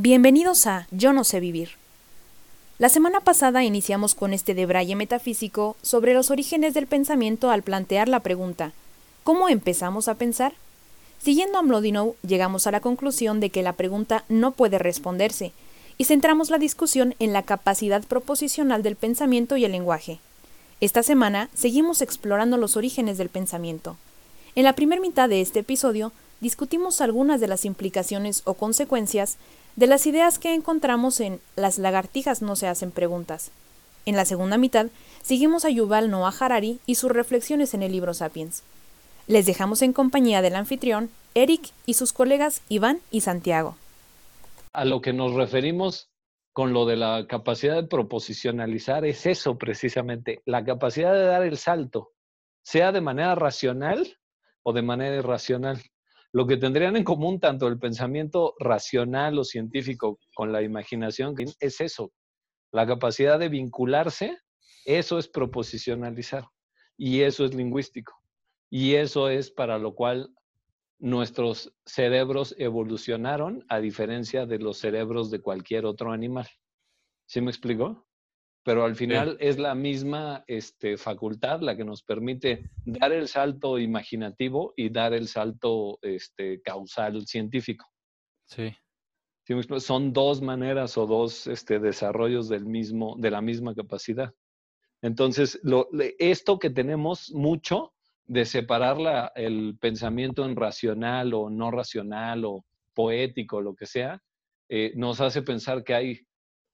Bienvenidos a Yo no sé vivir. La semana pasada iniciamos con este debraye metafísico sobre los orígenes del pensamiento al plantear la pregunta ¿Cómo empezamos a pensar? Siguiendo a Mlodinow, llegamos a la conclusión de que la pregunta no puede responderse, y centramos la discusión en la capacidad proposicional del pensamiento y el lenguaje. Esta semana seguimos explorando los orígenes del pensamiento. En la primera mitad de este episodio discutimos algunas de las implicaciones o consecuencias de las ideas que encontramos en Las lagartijas no se hacen preguntas. En la segunda mitad, seguimos a Yuval Noah Harari y sus reflexiones en el libro Sapiens. Les dejamos en compañía del anfitrión, Eric y sus colegas Iván y Santiago. A lo que nos referimos con lo de la capacidad de proposicionalizar es eso precisamente, la capacidad de dar el salto, sea de manera racional o de manera irracional. Lo que tendrían en común tanto el pensamiento racional o científico con la imaginación es eso, la capacidad de vincularse, eso es proposicionalizar y eso es lingüístico. Y eso es para lo cual nuestros cerebros evolucionaron a diferencia de los cerebros de cualquier otro animal. ¿Sí me explico? Pero al final es la misma este, facultad la que nos permite dar el salto imaginativo y dar el salto este, causal científico. Sí. Son dos maneras o dos este, desarrollos del mismo, de la misma capacidad. Entonces, lo, esto que tenemos mucho de separar la, el pensamiento en racional o no racional o poético, lo que sea, eh, nos hace pensar que hay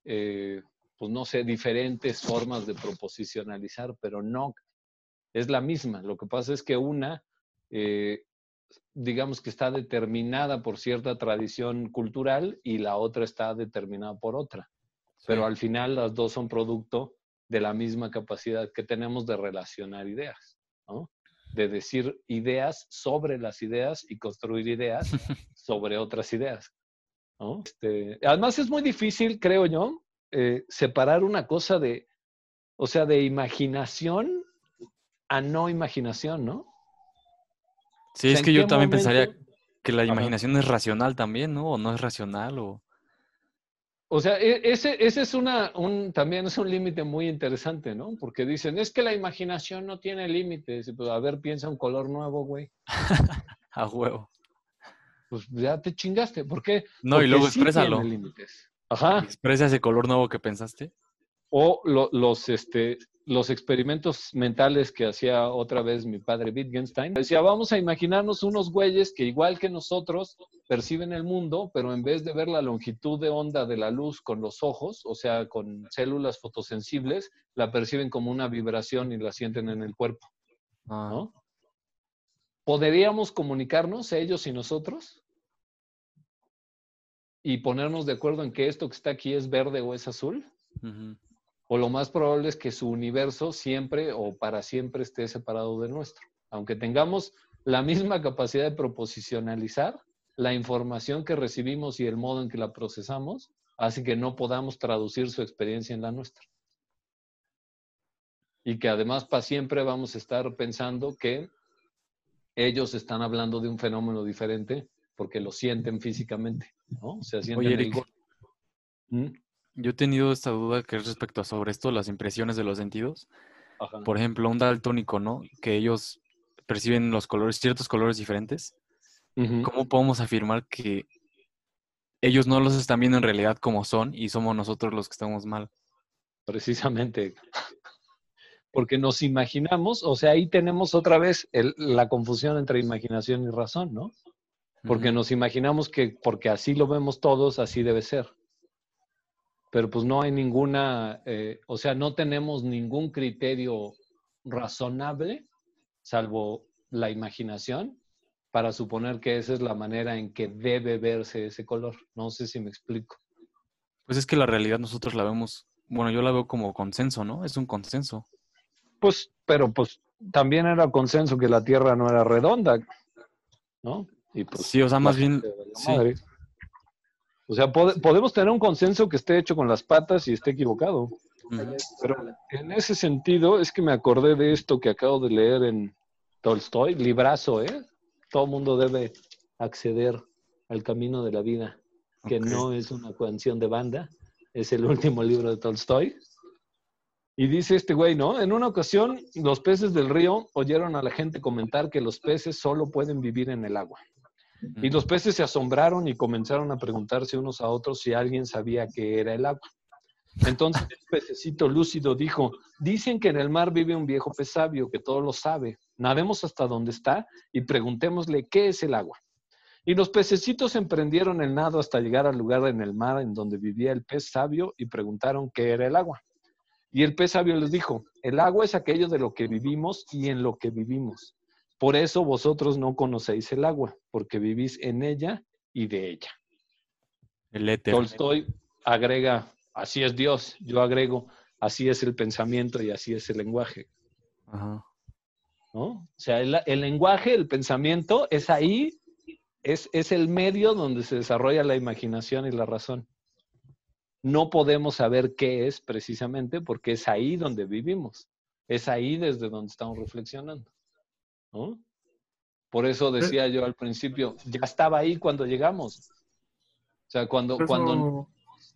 eh, pues no sé, diferentes formas de proposicionalizar, pero no, es la misma. Lo que pasa es que una, eh, digamos que está determinada por cierta tradición cultural y la otra está determinada por otra. Pero al final las dos son producto de la misma capacidad que tenemos de relacionar ideas, ¿no? De decir ideas sobre las ideas y construir ideas sobre otras ideas. ¿no? Este, además es muy difícil, creo yo, eh, separar una cosa de, o sea, de imaginación a no imaginación, ¿no? Sí, es que yo también pensaría que la imaginación es racional también, ¿no? O no es racional, o... O sea, e, ese, ese es una, un, también es un límite muy interesante, ¿no? Porque dicen, es que la imaginación no tiene límites. Pues, a ver, piensa un color nuevo, güey. a huevo. Pues ya te chingaste. ¿Por qué? No, y luego exprésalo. límites. Ajá. ¿Expresa ese color nuevo que pensaste? O los, este, los experimentos mentales que hacía otra vez mi padre Wittgenstein. Decía, vamos a imaginarnos unos güeyes que igual que nosotros perciben el mundo, pero en vez de ver la longitud de onda de la luz con los ojos, o sea, con células fotosensibles, la perciben como una vibración y la sienten en el cuerpo. Ah. ¿Podríamos comunicarnos ellos y nosotros? Y ponernos de acuerdo en que esto que está aquí es verde o es azul. O lo más probable es que su universo siempre o para siempre esté separado del nuestro. Aunque tengamos la misma capacidad de proposicionalizar, la información que recibimos y el modo en que la procesamos hace que no podamos traducir su experiencia en la nuestra. Y que además para siempre vamos a estar pensando que ellos están hablando de un fenómeno diferente porque lo sienten físicamente, ¿no? O sea, sienten ¿Mm? Yo he tenido esta duda que es respecto a sobre esto, las impresiones de los sentidos. Por ejemplo, un daltónico, ¿no? Que ellos perciben los colores, ciertos colores diferentes. ¿Cómo podemos afirmar que ellos no los están viendo en realidad como son y somos nosotros los que estamos mal? Precisamente. Porque nos imaginamos, o sea, ahí tenemos otra vez la confusión entre imaginación y razón, ¿no? Porque nos imaginamos que porque así lo vemos todos, así debe ser. Pero pues no hay ninguna, eh, o sea, no tenemos ningún criterio razonable, salvo la imaginación, para suponer que esa es la manera en que debe verse ese color. No sé si me explico. Pues es que la realidad nosotros la vemos, bueno, yo la veo como consenso, ¿no? Es un consenso. Pues, pero pues también era consenso que la Tierra no era redonda, ¿no? Pues, sí, o sea, más bien... O sea, podemos tener un consenso que esté hecho con las patas y esté equivocado. Pero en ese sentido es que me acordé de esto que acabo de leer en Tolstoy, librazo, ¿eh? Todo mundo debe acceder al camino de la vida. que no es una canción de banda, es el último libro de Tolstoy. Y dice este güey, ¿no? En una ocasión, los peces del río oyeron a la gente comentar que los peces solo pueden vivir en el agua. Y los peces se asombraron y comenzaron a preguntarse unos a otros si alguien sabía qué era el agua. Entonces el pececito lúcido dijo, dicen que en el mar vive un viejo pez sabio que todo lo sabe. Nademos hasta donde está y preguntémosle qué es el agua. Y los pececitos emprendieron el nado hasta llegar al lugar en el mar en donde vivía el pez sabio y preguntaron qué era el agua. Y el pez sabio les dijo, el agua es aquello de lo que vivimos y en lo que vivimos. Por eso vosotros no conocéis el agua, porque vivís en ella y de ella. El éter. Tolstoy agrega, así es Dios. Yo agrego, así es el pensamiento y así es el lenguaje. Ajá. ¿No? O sea, el, el, lenguaje, el pensamiento, es ahí, es, es el medio donde se desarrolla la imaginación y la razón. No podemos saber qué es precisamente porque es ahí donde vivimos. Es ahí desde donde estamos reflexionando. ¿No? Por eso decía yo al principio, ya estaba ahí cuando llegamos. O sea, cuando, cuando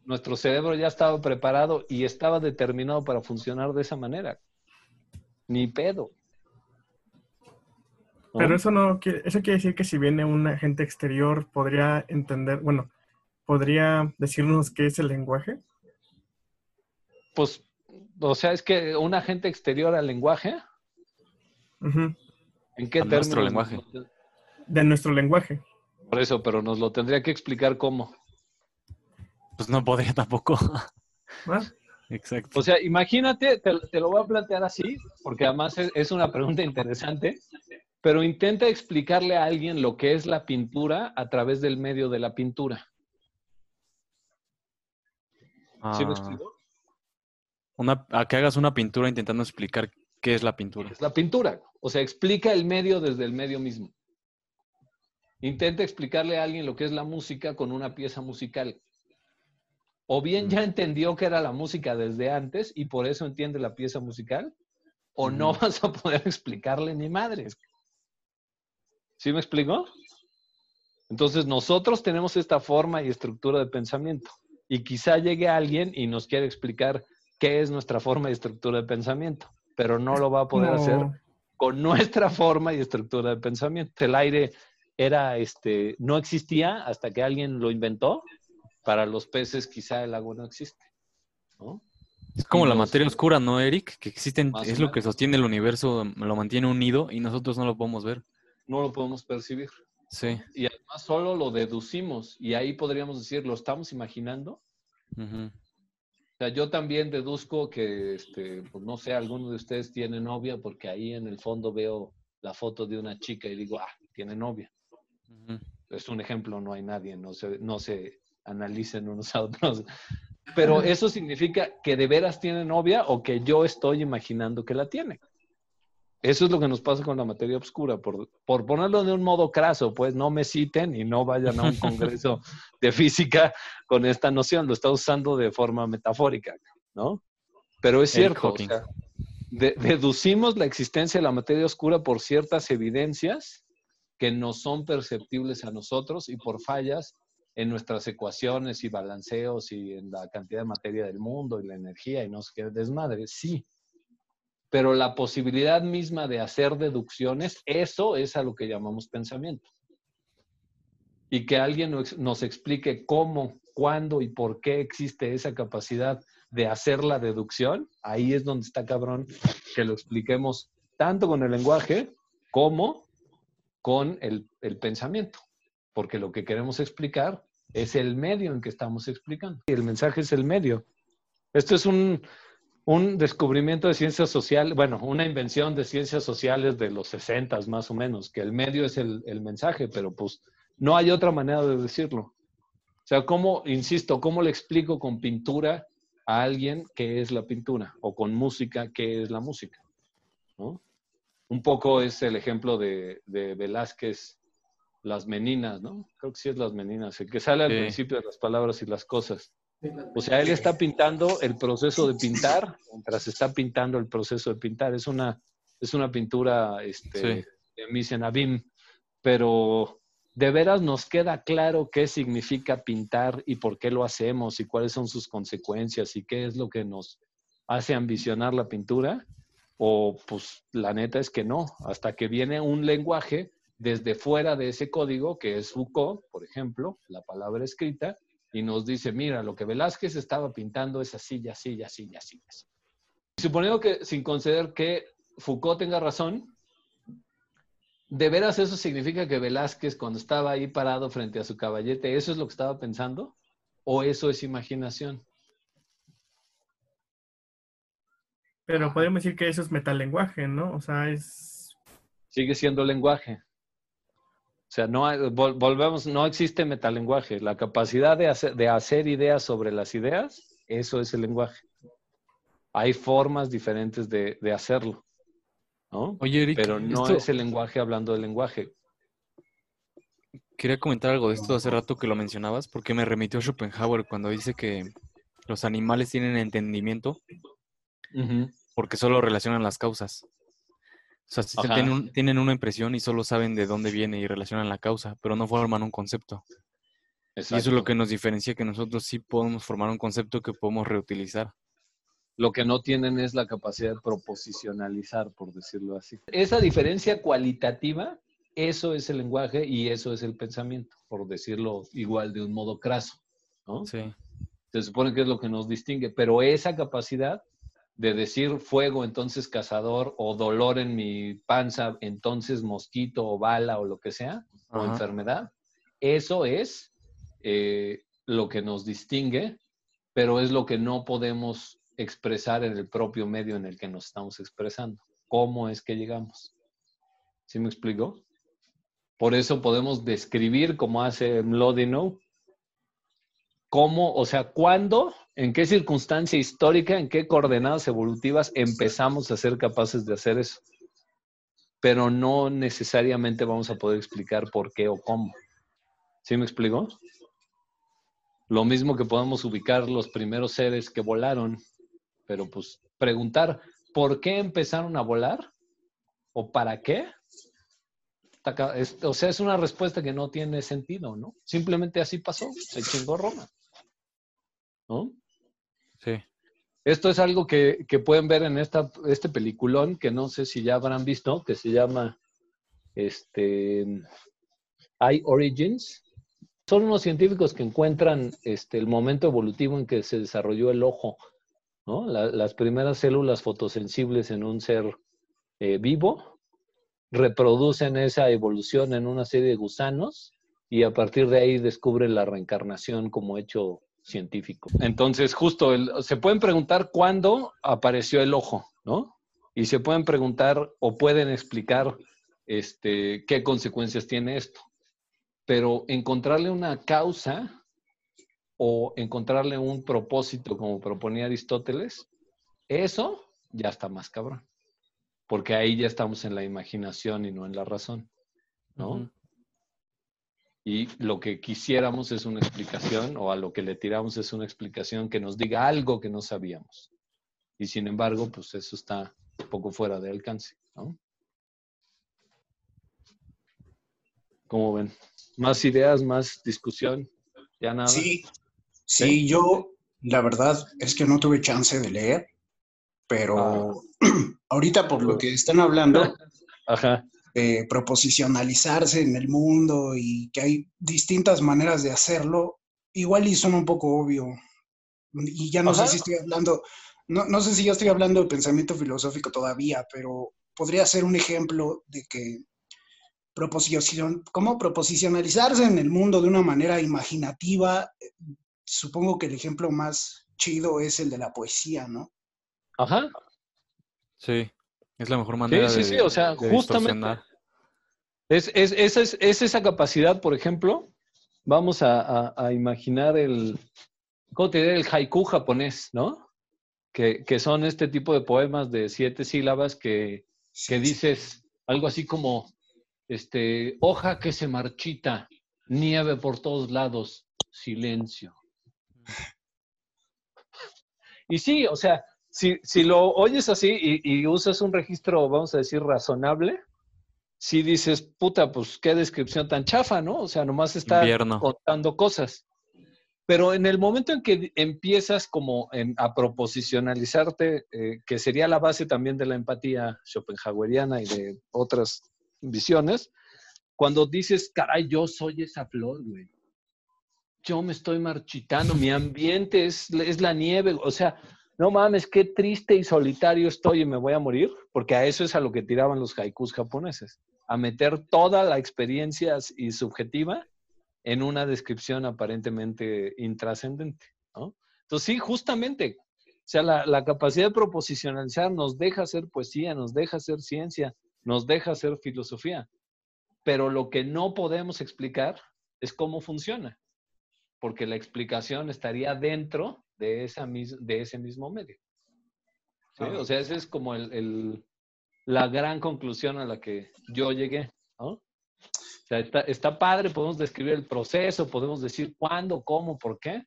nuestro cerebro ya estaba preparado y estaba determinado para funcionar de esa manera. Ni pedo. Pero eso no eso quiere decir que si viene un agente exterior podría entender, bueno, podría decirnos qué es el lenguaje. Pues, o sea, es que un agente exterior al lenguaje. ¿En qué nuestro lenguaje. De nuestro lenguaje. Por eso, pero nos lo tendría que explicar cómo. Pues no podría tampoco. ¿Ah? Exacto. O sea, imagínate, te, lo voy a plantear así, porque además es, una pregunta interesante, pero intenta explicarle a alguien lo que es la pintura a través del medio de la pintura. ¿Sí me ah. explico? Una, a que hagas una pintura intentando explicar qué es la pintura. Es la pintura. O sea, explica el medio desde el medio mismo. Intenta explicarle a alguien lo que es la música con una pieza musical. O bien ya entendió que era la música desde antes y por eso entiende la pieza musical, o no vas a poder explicarle ni madres. ¿Sí me explico? Entonces nosotros tenemos esta forma y estructura de pensamiento y quizá llegue alguien y nos quiera explicar qué es nuestra forma y estructura de pensamiento, pero no lo va a poder hacer con nuestra forma y estructura de pensamiento. El aire era, este, no existía hasta que alguien lo inventó. Para los peces quizá el agua no existe. Es como la materia oscura, ¿no, Eric? Que existen, es lo que sostiene el universo, lo mantiene unido y nosotros no lo podemos ver. No lo podemos percibir. Sí. Y además solo lo deducimos y ahí podríamos decir, ¿lo estamos imaginando? O sea, yo también deduzco que, este, pues no sé, alguno de ustedes tiene novia porque ahí en el fondo veo la foto de una chica y digo, ah, tiene novia. Es un ejemplo, no hay nadie, no se, no se analicen unos a otros. Pero eso significa que de veras tiene novia o que yo estoy imaginando que la tiene. Eso es lo que nos pasa con la materia oscura, por, por, ponerlo de un modo craso, pues no me citen y no vayan a un congreso de física con esta noción, lo está usando de forma metafórica, ¿no? Pero es cierto, o sea, deducimos la existencia de la materia oscura por ciertas evidencias que no son perceptibles a nosotros y por fallas en nuestras ecuaciones y balanceos y en la cantidad de materia del mundo y la energía y no sé qué desmadre, sí pero la posibilidad misma de hacer deducciones, eso es a lo que llamamos pensamiento. Y que alguien nos explique cómo, cuándo y por qué existe esa capacidad de hacer la deducción, ahí es donde está cabrón que lo expliquemos tanto con el lenguaje como con el, el pensamiento, porque lo que queremos explicar es el medio en que estamos explicando. Y el mensaje es el medio. Esto es un, un descubrimiento de ciencias sociales, bueno, una invención de ciencias sociales de los 60 más o menos, que el medio es el, mensaje, pero pues no hay otra manera de decirlo. O sea, ¿cómo, insisto, cómo le explico con pintura a alguien qué es la pintura o con música qué es la música? ¿no? Un poco es el ejemplo de, Velázquez, las meninas, ¿no? Creo que sí es las meninas, el que sale al principio de las palabras y las cosas. O sea, él está pintando el proceso de pintar mientras está pintando el proceso de pintar. Es una, es una pintura este, de Misenabim, pero ¿De veras nos queda claro qué significa pintar y por qué lo hacemos y cuáles son sus consecuencias y qué es lo que nos hace ambicionar la pintura? O pues la neta es que no, hasta que viene un lenguaje desde fuera de ese código, que es Foucault, por ejemplo, la palabra escrita, y nos dice, mira, lo que Velázquez estaba pintando es así, y así, y así, y así. Suponiendo que, sin conceder que Foucault tenga razón, ¿de veras eso significa que Velázquez, cuando estaba ahí parado frente a su caballete, eso es lo que estaba pensando? ¿O eso es imaginación? Pero podemos decir que eso es metalenguaje, ¿no? O sea, es... Sigue siendo lenguaje. O sea, no volvemos, no existe metalenguaje. La capacidad de hacer, de hacer ideas sobre las ideas, eso es el lenguaje. Hay formas diferentes de, hacerlo. ¿no? Oye, Eric, Pero no es el lenguaje hablando del lenguaje. Quería comentar algo de esto hace rato que lo mencionabas, porque me remitió Schopenhauer cuando dice que los animales tienen entendimiento porque solo relacionan las causas. O sea, tienen, una impresión y solo saben de dónde viene y relacionan la causa, pero no forman un concepto. Y eso es lo que nos diferencia, que nosotros sí podemos formar un concepto que podemos reutilizar. Lo que no tienen es la capacidad de proposicionalizar, por decirlo así. Esa diferencia cualitativa, eso es el lenguaje y eso es el pensamiento, por decirlo igual de un modo craso. ¿no? Sí. Se supone que es lo que nos distingue, pero esa capacidad de decir fuego, entonces cazador, o dolor en mi panza, entonces mosquito o bala o lo que sea, o enfermedad. Eso es eh, lo que nos distingue, pero es lo que no podemos expresar en el propio medio en el que nos estamos expresando. ¿Cómo es que llegamos? ¿Sí me explico? Por eso podemos describir, como hace Mlodinow, cómo, o sea, cuándo ¿En qué circunstancia histórica, en qué coordenadas evolutivas empezamos a ser capaces de hacer eso? Pero no necesariamente vamos a poder explicar por qué o cómo. ¿Sí me explico? Lo mismo que podemos ubicar los primeros seres que volaron, pero pues preguntar por qué empezaron a volar o para qué. O sea, es una respuesta que no tiene sentido, ¿no? Simplemente así pasó, se chingó Roma. ¿No? Sí. Esto es algo que, pueden ver en esta, este peliculón que no sé si ya habrán visto, que se llama este, Eye Origins. Son unos científicos que encuentran este, el momento evolutivo en que se desarrolló el ojo, ¿no? las primeras células fotosensibles en un ser eh, vivo reproducen esa evolución en una serie de gusanos y a partir de ahí descubren la reencarnación como hecho científico. Entonces, justo, se pueden preguntar cuándo apareció el ojo, ¿no? Y se pueden preguntar o pueden explicar este, qué consecuencias tiene esto. Pero encontrarle una causa o encontrarle un propósito, como proponía Aristóteles, eso ya está más cabrón. Porque ahí ya estamos en la imaginación y no en la razón, ¿no? Y lo que quisiéramos es una explicación o a lo que le tiramos es una explicación que nos diga algo que no sabíamos. Y sin embargo, pues eso está un poco fuera de alcance, ¿no? ¿Cómo ven? ¿Más ideas, más discusión? ¿Ya nada? Sí, sí, yo la verdad es que no tuve chance de leer, pero ah. ahorita por lo que están hablando, Ajá proposicionalizarse en el mundo y que hay distintas maneras de hacerlo, igual y son un poco obvio. Y ya no sé si estoy hablando, no, no sé si ya estoy hablando de pensamiento filosófico todavía, pero podría ser un ejemplo de que proposición, cómo proposicionalizarse en el mundo de una manera imaginativa. Supongo que el ejemplo más chido es el de la poesía, ¿no? Ajá. Sí, es la mejor manera sí, sí, sí, o sea, justamente es, es, esa capacidad, por ejemplo, vamos a, imaginar el, ¿cómo te diré? El haiku japonés, ¿no? Que, son este tipo de poemas de siete sílabas que, que dices algo así como, este, hoja que se marchita, nieve por todos lados, silencio. Y sí, o sea, si, si lo oyes así y, y, usas un registro, vamos a decir, razonable, si dices, puta, pues qué descripción tan chafa, ¿no? O sea, nomás está contando cosas. Pero en el momento en que empiezas como a proposicionalizarte, eh, que sería la base también de la empatía schopenhaueriana y de otras visiones, cuando dices, caray, yo soy esa flor, güey. Yo me estoy marchitando, mi ambiente es, es la nieve, o sea, no mames, qué triste y solitario estoy y me voy a morir, porque a eso es a lo que tiraban los haikus japoneses, a meter toda la experiencia y subjetiva en una descripción aparentemente intrascendente. ¿no? Entonces, sí, justamente, o sea, la, la, capacidad de proposicionalizar nos deja hacer poesía, nos deja hacer ciencia, nos deja hacer filosofía, pero lo que no podemos explicar es cómo funciona, porque la explicación estaría dentro de, esa de ese mismo medio. O sea, esa es como el, la gran conclusión a la que yo llegué. O sea, está, está padre, podemos describir el proceso, podemos decir cuándo, cómo, por qué,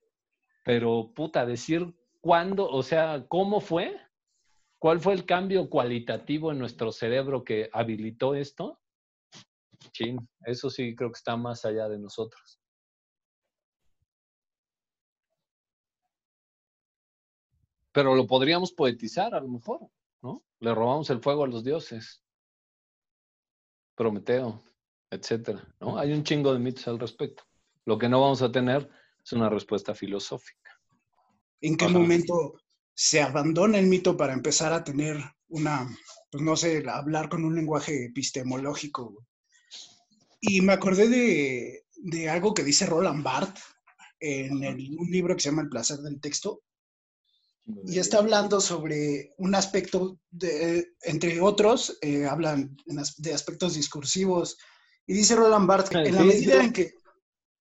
pero puta, decir cuándo, o sea, cómo fue, cuál fue el cambio cualitativo en nuestro cerebro que habilitó esto, chin, eso sí creo que está más allá de nosotros. Pero lo podríamos poetizar a lo mejor, ¿no? Le robamos el fuego a los dioses. Prometeo, etcétera, ¿no? Hay un chingo de mitos al respecto. Lo que no vamos a tener es una respuesta filosófica. ¿En qué momento se abandona el mito para empezar a tener una, pues no sé, hablar con un lenguaje epistemológico? Y me acordé de, de algo que dice Roland Barthes en un libro que se llama El placer del texto, y está hablando sobre un aspecto, de, entre otros, eh, hablan de aspectos discursivos, y dice Roland Barthes, en la, medida en, que,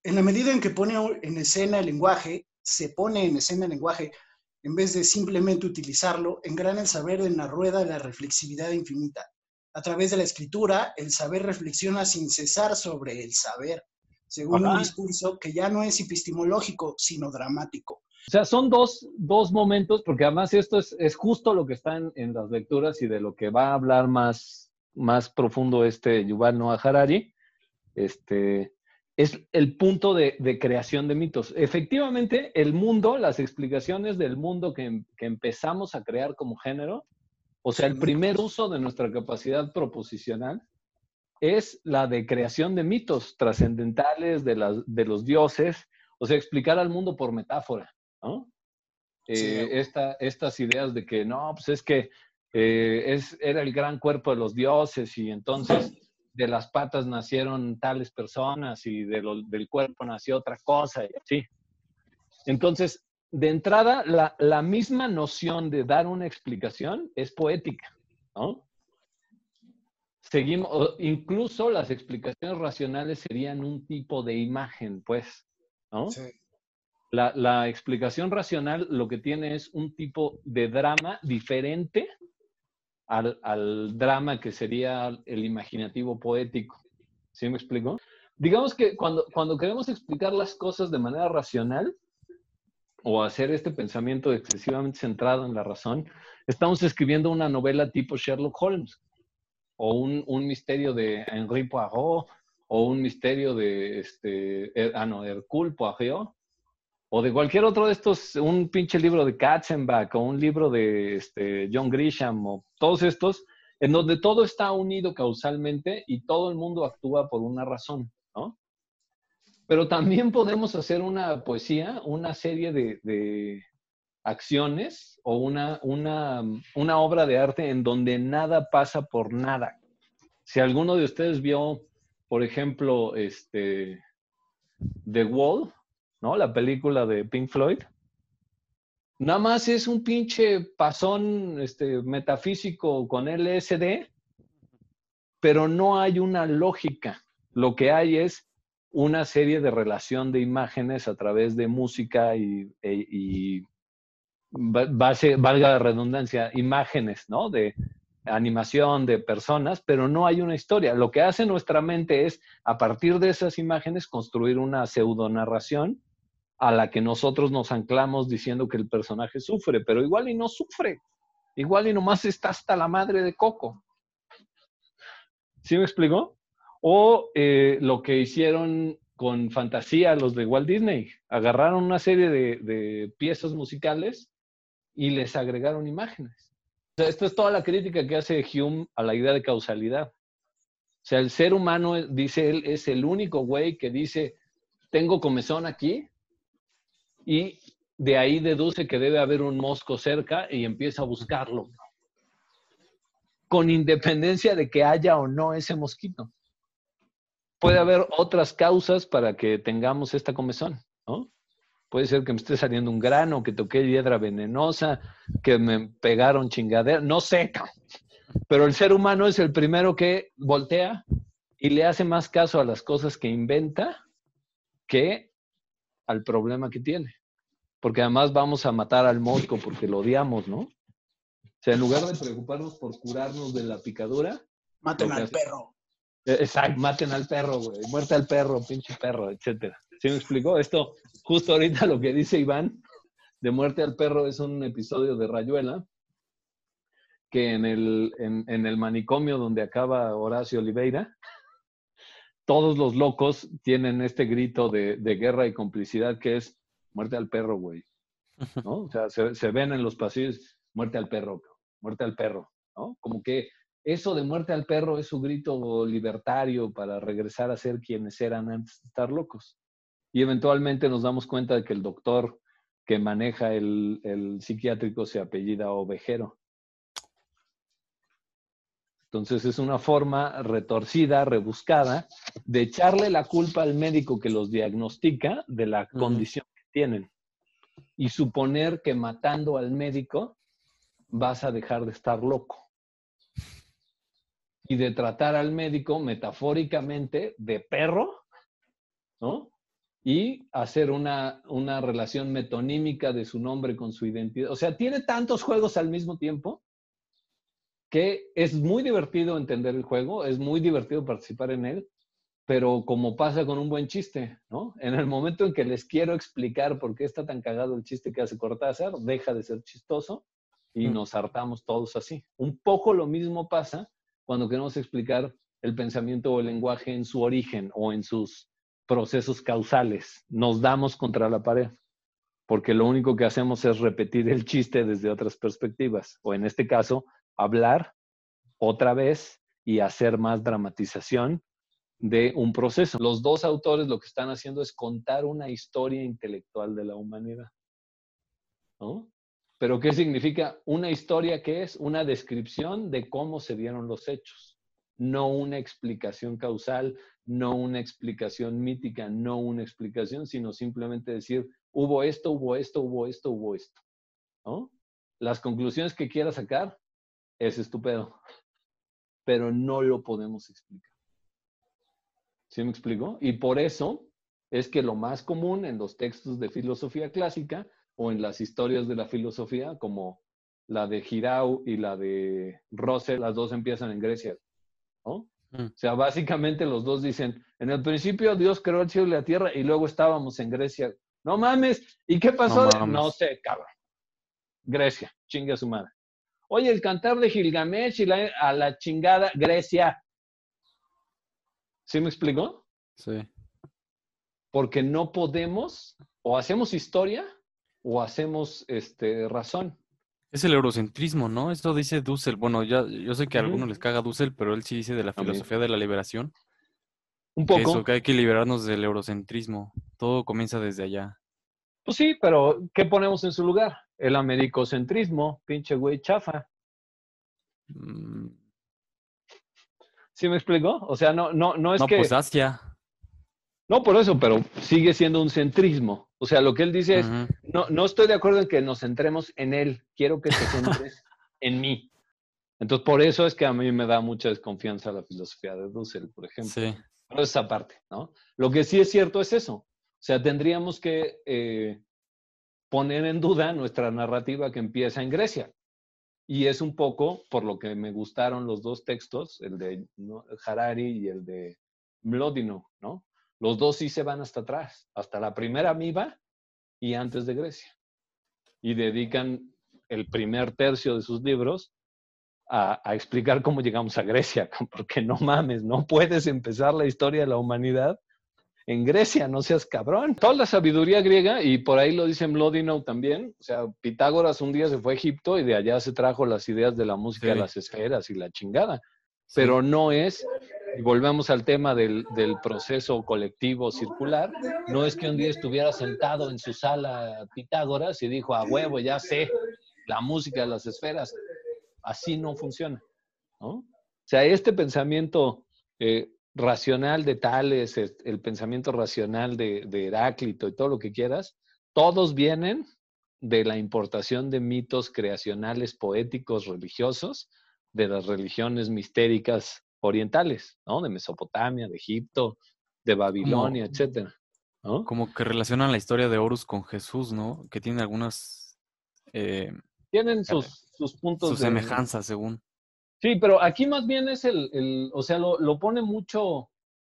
en la medida en que pone en escena el lenguaje, se pone en escena el lenguaje, en vez de simplemente utilizarlo, engrana el saber en la rueda de la reflexividad infinita. A través de la escritura, el saber reflexiona sin cesar sobre el saber, según un discurso que ya no es epistemológico, sino dramático. O sea, son dos, dos momentos, porque además esto es, es justo lo que está en, las lecturas y de lo que va a hablar más, más profundo este Yuval Noah Harari, este, es el punto de, de, creación de mitos. Efectivamente, el mundo, las explicaciones del mundo que, que, empezamos a crear como género, o sea, el primer uso de nuestra capacidad proposicional, es la de creación de mitos trascendentales de, las, de los dioses, o sea, explicar al mundo por metáfora. ¿No? Eh, estas ideas de que no, pues es que eh, es, era el gran cuerpo de los dioses y entonces de las patas nacieron tales personas y de del cuerpo nació otra cosa y así. Entonces, de entrada, la, la, misma noción de dar una explicación es poética, ¿no? Seguimos, incluso las explicaciones racionales serían un tipo de imagen, pues, ¿no? Sí. La, explicación racional lo que tiene es un tipo de drama diferente al, drama que sería el imaginativo poético. ¿Sí me explico? Digamos que cuando, cuando queremos explicar las cosas de manera racional o hacer este pensamiento excesivamente centrado en la razón, estamos escribiendo una novela tipo Sherlock Holmes o un, un misterio de Henri Poirot o un misterio de este, ah, no, Hercule Poirot o de cualquier otro de estos, un pinche libro de Katzenbach o un libro de este, John Grisham o todos estos, en donde todo está unido causalmente y todo el mundo actúa por una razón, ¿no? Pero también podemos hacer una poesía, una serie de, acciones o una, una, una obra de arte en donde nada pasa por nada. Si alguno de ustedes vio, por ejemplo, este, The Wall, ¿no? La película de Pink Floyd. Nada más es un pinche pasón este, metafísico con LSD, pero no hay una lógica. Lo que hay es una serie de relación de imágenes a través de música y, e, valga la redundancia, imágenes, ¿no? De, animación de personas, pero no hay una historia. Lo que hace nuestra mente es, a partir de esas imágenes, construir una pseudonarración a la que nosotros nos anclamos diciendo que el personaje sufre, pero igual y no sufre, igual y nomás está hasta la madre de Coco. ¿Sí me explicó? O eh, lo que hicieron con fantasía los de Walt Disney. Agarraron una serie de, piezas musicales y les agregaron imágenes. O sea, esta es toda la crítica que hace Hume a la idea de causalidad. O sea, el ser humano, dice él, es el único güey que dice, tengo comezón aquí y de ahí deduce que debe haber un mosco cerca y empieza a buscarlo. Con independencia de que haya o no ese mosquito puede haber otras causas para que tengamos esta comezón, ¿no? Puede ser que me esté saliendo un grano, que toqué hiedra venenosa, que me pegaron chingadera, no sé, pero el ser humano es el primero que voltea y le hace más caso a las cosas que inventa que al problema que tiene. Porque además vamos a matar al mosco porque lo odiamos, ¿no? O sea, en lugar de preocuparnos por curarnos de la picadura, maten al perro. Eh, exacto, maten al perro, güey, muerte al perro, pinche perro, etcétera. ¿Sí me explicó? Esto, justo ahorita lo que dice Iván, de muerte al perro, es un episodio de Rayuela, que en el, en, el manicomio donde acaba Horacio Oliveira, todos los locos tienen este grito de, guerra y complicidad que es muerte al perro, güey. ¿No? O sea, se, se ven en los pasillos, muerte al perro, muerte al perro, ¿no? Como que eso de muerte al perro es su grito libertario para regresar a ser quienes eran antes de estar locos. Y eventualmente nos damos cuenta de que el doctor que maneja el, psiquiátrico se apellida Ovejero. Entonces es una forma retorcida, rebuscada, de echarle la culpa al médico que los diagnostica de la condición que tienen. Y suponer que matando al médico vas a dejar de estar loco y de tratar al médico metafóricamente de perro, ¿no? Y hacer una, una relación metonímica de su nombre con su identidad. O sea, tiene tantos juegos al mismo tiempo que es muy divertido entender el juego, es muy divertido participar en él, pero como pasa con un buen chiste, ¿no? En el momento en que les quiero explicar por qué está tan cagado el chiste que hace Cortázar, deja de ser chistoso y mm. nos hartamos todos así. Un poco lo mismo pasa cuando queremos explicar el pensamiento o el lenguaje en su origen o en sus procesos causales. Nos damos contra la pared, porque lo único que hacemos es repetir el chiste desde otras perspectivas, o en este caso, hablar otra vez y hacer más dramatización de un proceso. Los dos autores lo que están haciendo es contar una historia intelectual de la humanidad. ¿no? Pero ¿qué significa? Una historia que es una descripción de cómo se dieron los hechos, no una explicación causal, no una explicación mítica, no una explicación, sino simplemente decir, hubo esto, hubo esto, hubo esto, hubo esto. ¿no? Las conclusiones que quiera sacar es estupendo, pero no lo podemos explicar. ¿Sí me explico? Y por eso es que lo más común en los textos de filosofía clásica o en las historias de la filosofía, como la de Girau y la de Russell, las dos empiezan en Grecia. ¿no? Mm. O sea, básicamente los dos dicen, en el principio Dios creó el cielo y la tierra y luego estábamos en Grecia. No mames, ¿y qué pasó? No, sé, cabrón. Grecia, chinga su madre. Oye, el cantar de Gilgamesh y la, a la chingada Grecia. ¿Sí me explicó? Sí. Porque no podemos, o hacemos historia o hacemos este, razón. Es el eurocentrismo, ¿no? Esto dice Dussel. Bueno, ya, yo sé que a algunos les caga Dussel, pero él sí dice de la filosofía de la liberación. Un poco. Que eso, que hay que liberarnos del eurocentrismo. Todo comienza desde allá. Pues sí, pero ¿qué ponemos en su lugar? El americocentrismo, pinche güey chafa. Mm. ¿Sí me explico? O sea, no, no, no es no, que. Pues Asia. No, por eso, pero sigue siendo un centrismo. O sea, lo que él dice es, no, no estoy de acuerdo en que nos centremos en él, quiero que te centres en mí. Entonces, por eso es que a mí me da mucha desconfianza la filosofía de Dussel, por ejemplo. Sí. Pero esa parte, ¿no? Lo que sí es cierto es eso. O sea, tendríamos que eh, poner en duda nuestra narrativa que empieza en Grecia. Y es un poco por lo que me gustaron los dos textos, el de Harari y el de Mlodino, ¿no? Los dos sí se van hasta atrás, hasta la primera miba y antes de Grecia. Y dedican el primer tercio de sus libros a, explicar cómo llegamos a Grecia, porque no mames, no puedes empezar la historia de la humanidad en Grecia, no seas cabrón. Toda la sabiduría griega, y por ahí lo dice Mlodinow también, o sea, Pitágoras un día se fue a Egipto y de allá se trajo las ideas de la música de las esferas y la chingada, pero no es, y volvemos al tema del, del, proceso colectivo circular, no es que un día estuviera sentado en su sala Pitágoras y dijo, a huevo, ya sé la música de las esferas así no funciona. ¿no? O sea, este pensamiento eh, racional de Tales, el pensamiento racional de, Heráclito y todo lo que quieras, todos vienen de la importación de mitos creacionales poéticos religiosos de las religiones mistéricas orientales, ¿no? De Mesopotamia, de Egipto, de Babilonia, etcétera. Como que relacionan la historia de Horus con Jesús, ¿no? Que tiene algunas... Eh, Tienen sus, sus puntos. Su semejanza, según. Sí, pero aquí más bien es el, el o sea, lo, lo, pone mucho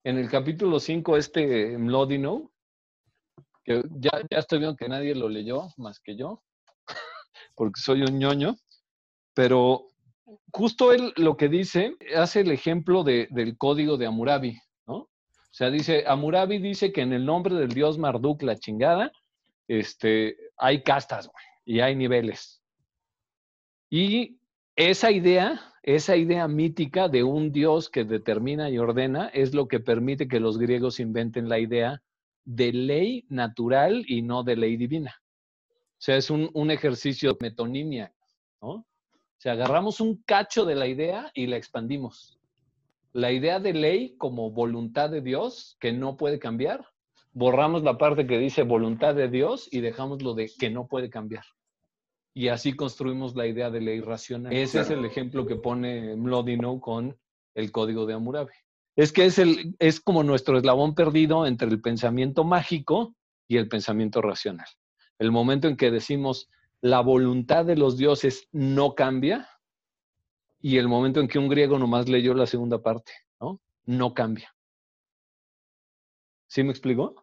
en el capítulo 5 este Mlodino, que ya, ya estoy viendo que nadie lo leyó más que yo, porque soy un ñoño, pero justo él lo que dice, hace el ejemplo de, del código de Amurabi, ¿no? O sea, dice, Amurabi dice que en el nombre del dios Marduk, la chingada, este, hay castas, y hay niveles. Y esa idea, esa idea mítica de un Dios que determina y ordena es lo que permite que los griegos inventen la idea de ley natural y no de ley divina. O sea, es un, ejercicio de metonimia, ¿no? O sea, agarramos un cacho de la idea y la expandimos. La idea de ley como voluntad de Dios que no puede cambiar, borramos la parte que dice voluntad de Dios y dejamos lo de que no puede cambiar y así construimos la idea de ley racional. Ese es el ejemplo que pone Mlodinow con el código de Hammurabi. Es que es, el, es como nuestro eslabón perdido entre el pensamiento mágico y el pensamiento racional. El momento en que decimos la voluntad de los dioses no cambia y el momento en que un griego nomás leyó la segunda parte, ¿no? No cambia. ¿Sí me explicó?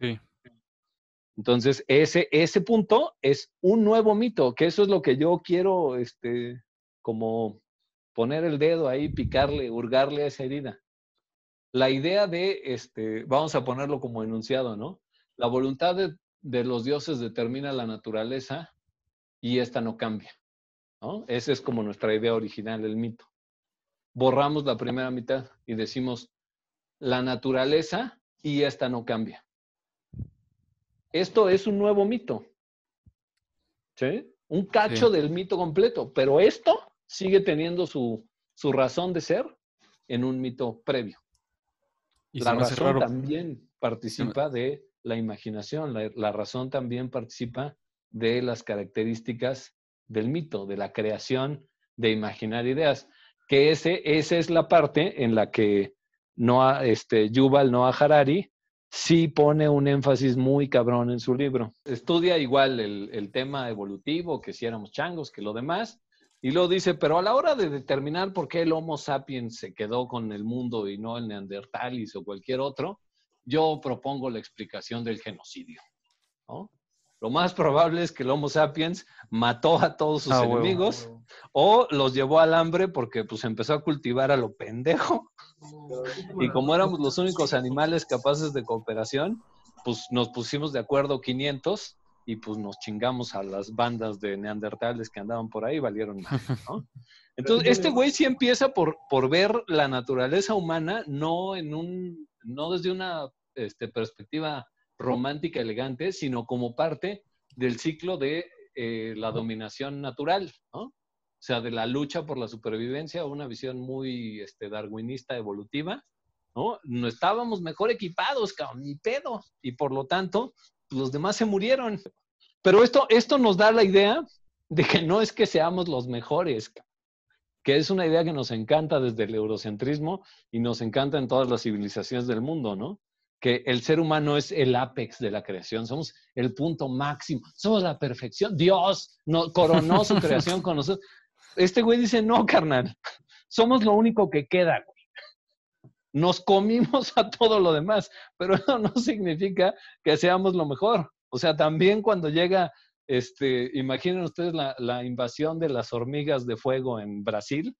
Sí. Entonces, ese, ese punto es un nuevo mito, que eso es lo que yo quiero, este, como poner el dedo ahí, picarle, hurgarle a esa herida. La idea de, este, vamos a ponerlo como enunciado, ¿no? La voluntad de, de los dioses determina la naturaleza y esta no cambia, ¿no? Esa es como nuestra idea original, el mito. Borramos la primera mitad y decimos, la naturaleza y esta no cambia. Esto es un nuevo mito. ¿Sí? Un cacho del mito completo, pero esto sigue teniendo su, razón de ser en un mito previo. la razón también participa de la imaginación, la, razón también participa de las características del mito, de la creación, de imaginar ideas, que ese, esa es la parte en la que Noah, este, Yuval Noah Harari sí pone un énfasis muy cabrón en su libro. Estudia igual el, tema evolutivo, que si éramos changos, que lo demás, y luego dice, pero a la hora de determinar por qué el Homo sapiens se quedó con el mundo y no el Neandertalis o cualquier otro, yo propongo la explicación del genocidio. Lo más probable es que el Homo sapiens mató a todos sus ah, enemigos o los llevó al hambre porque pues empezó a cultivar a lo pendejo. Y como éramos los únicos animales capaces de cooperación, pues nos pusimos de acuerdo 500 y pues nos chingamos a las bandas de neandertales que andaban por ahí, valieron más, Entonces, este güey sí empieza por, por ver la naturaleza humana no en un, no desde una este, perspectiva romántica elegante, sino como parte del ciclo de eh, la dominación natural, o sea, de la lucha por la supervivencia, una visión muy este, darwinista evolutiva, ¿no? No estábamos mejor equipados, cabrón, ni pedo, y por lo tanto, los demás se murieron. Pero esto, esto nos da la idea de que no es que seamos los mejores, que es una idea que nos encanta desde el eurocentrismo y nos encanta en todas las civilizaciones del mundo, ¿no? Que el ser humano es el apex de la creación, somos el punto máximo, somos la perfección. Dios no, coronó su creación con nosotros. Este güey dice, no, carnal, somos lo único que queda, güey. Nos comimos a todo lo demás, pero eso no significa que seamos lo mejor. O sea, también cuando llega Este, imaginen ustedes la, la, invasión de las hormigas de fuego en Brasil,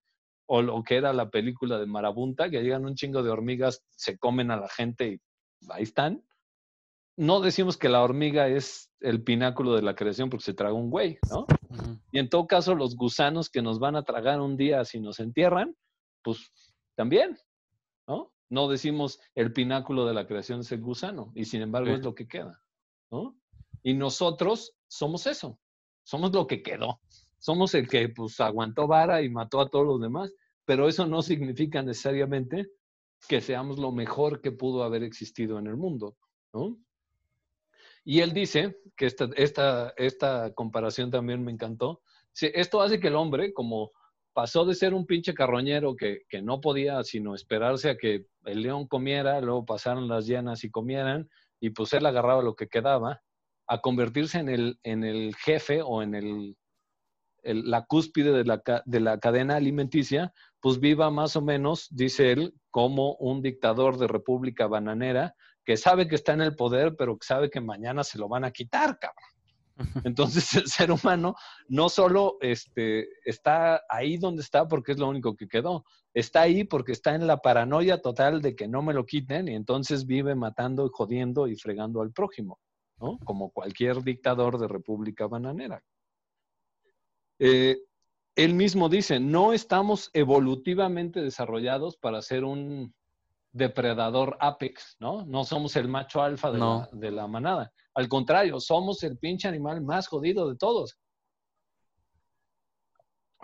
o lo que era la película de Marabunta, que llegan un chingo de hormigas, se comen a la gente y ahí están. No decimos que la hormiga es el pináculo de la creación porque se traga un güey, ¿no? Y en todo caso, los gusanos que nos van a tragar un día si nos entierran, pues también, ¿no? No decimos el pináculo de la creación es el gusano, y sin embargo es lo que queda, ¿no? Y nosotros somos eso, somos lo que quedó, somos el que pues aguantó vara y mató a todos los demás, pero eso no significa necesariamente que seamos lo mejor que pudo haber existido en el mundo, ¿no? Y él dice que esta, esta, esta comparación también me encantó. Esto hace que el hombre, como pasó de ser un pinche carroñero que, que, no podía sino esperarse a que el león comiera, luego pasaron las llenas y comieran, y pues él agarraba lo que quedaba, a convertirse en el, en el jefe o en el, la cúspide de la, de la cadena alimenticia, pues viva más o menos, dice él, como un dictador de república bananera que sabe que está en el poder, pero que sabe que mañana se lo van a quitar, cabrón. Entonces el ser humano no solo este, está ahí donde está porque es lo único que quedó, está ahí porque está en la paranoia total de que no me lo quiten y entonces vive matando y jodiendo y fregando al prójimo. ¿no? Como cualquier dictador de república bananera. Eh, él mismo dice, no estamos evolutivamente desarrollados para ser un depredador apex, ¿no? No somos el macho alfa de, la, de la manada. Al contrario, somos el pinche animal más jodido de todos